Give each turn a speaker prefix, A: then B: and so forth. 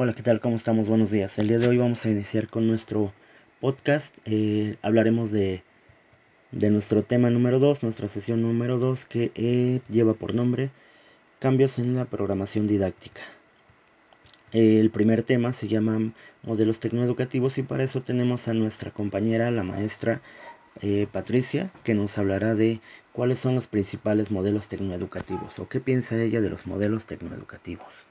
A: Hola, ¿qué tal? ¿Cómo estamos? Buenos días. El día de hoy vamos a iniciar con nuestro podcast. Eh, hablaremos de, nuestro tema número 2, nuestra sesión número 2, que eh, lleva por nombre Cambios en la programación didáctica. Eh, el primer tema se llama modelos tecnoeducativos y para eso tenemos a nuestra compañera, la maestra Patricia, que nos hablará de cuáles son los principales modelos tecnoeducativos o qué piensa ella de los modelos tecnoeducativos.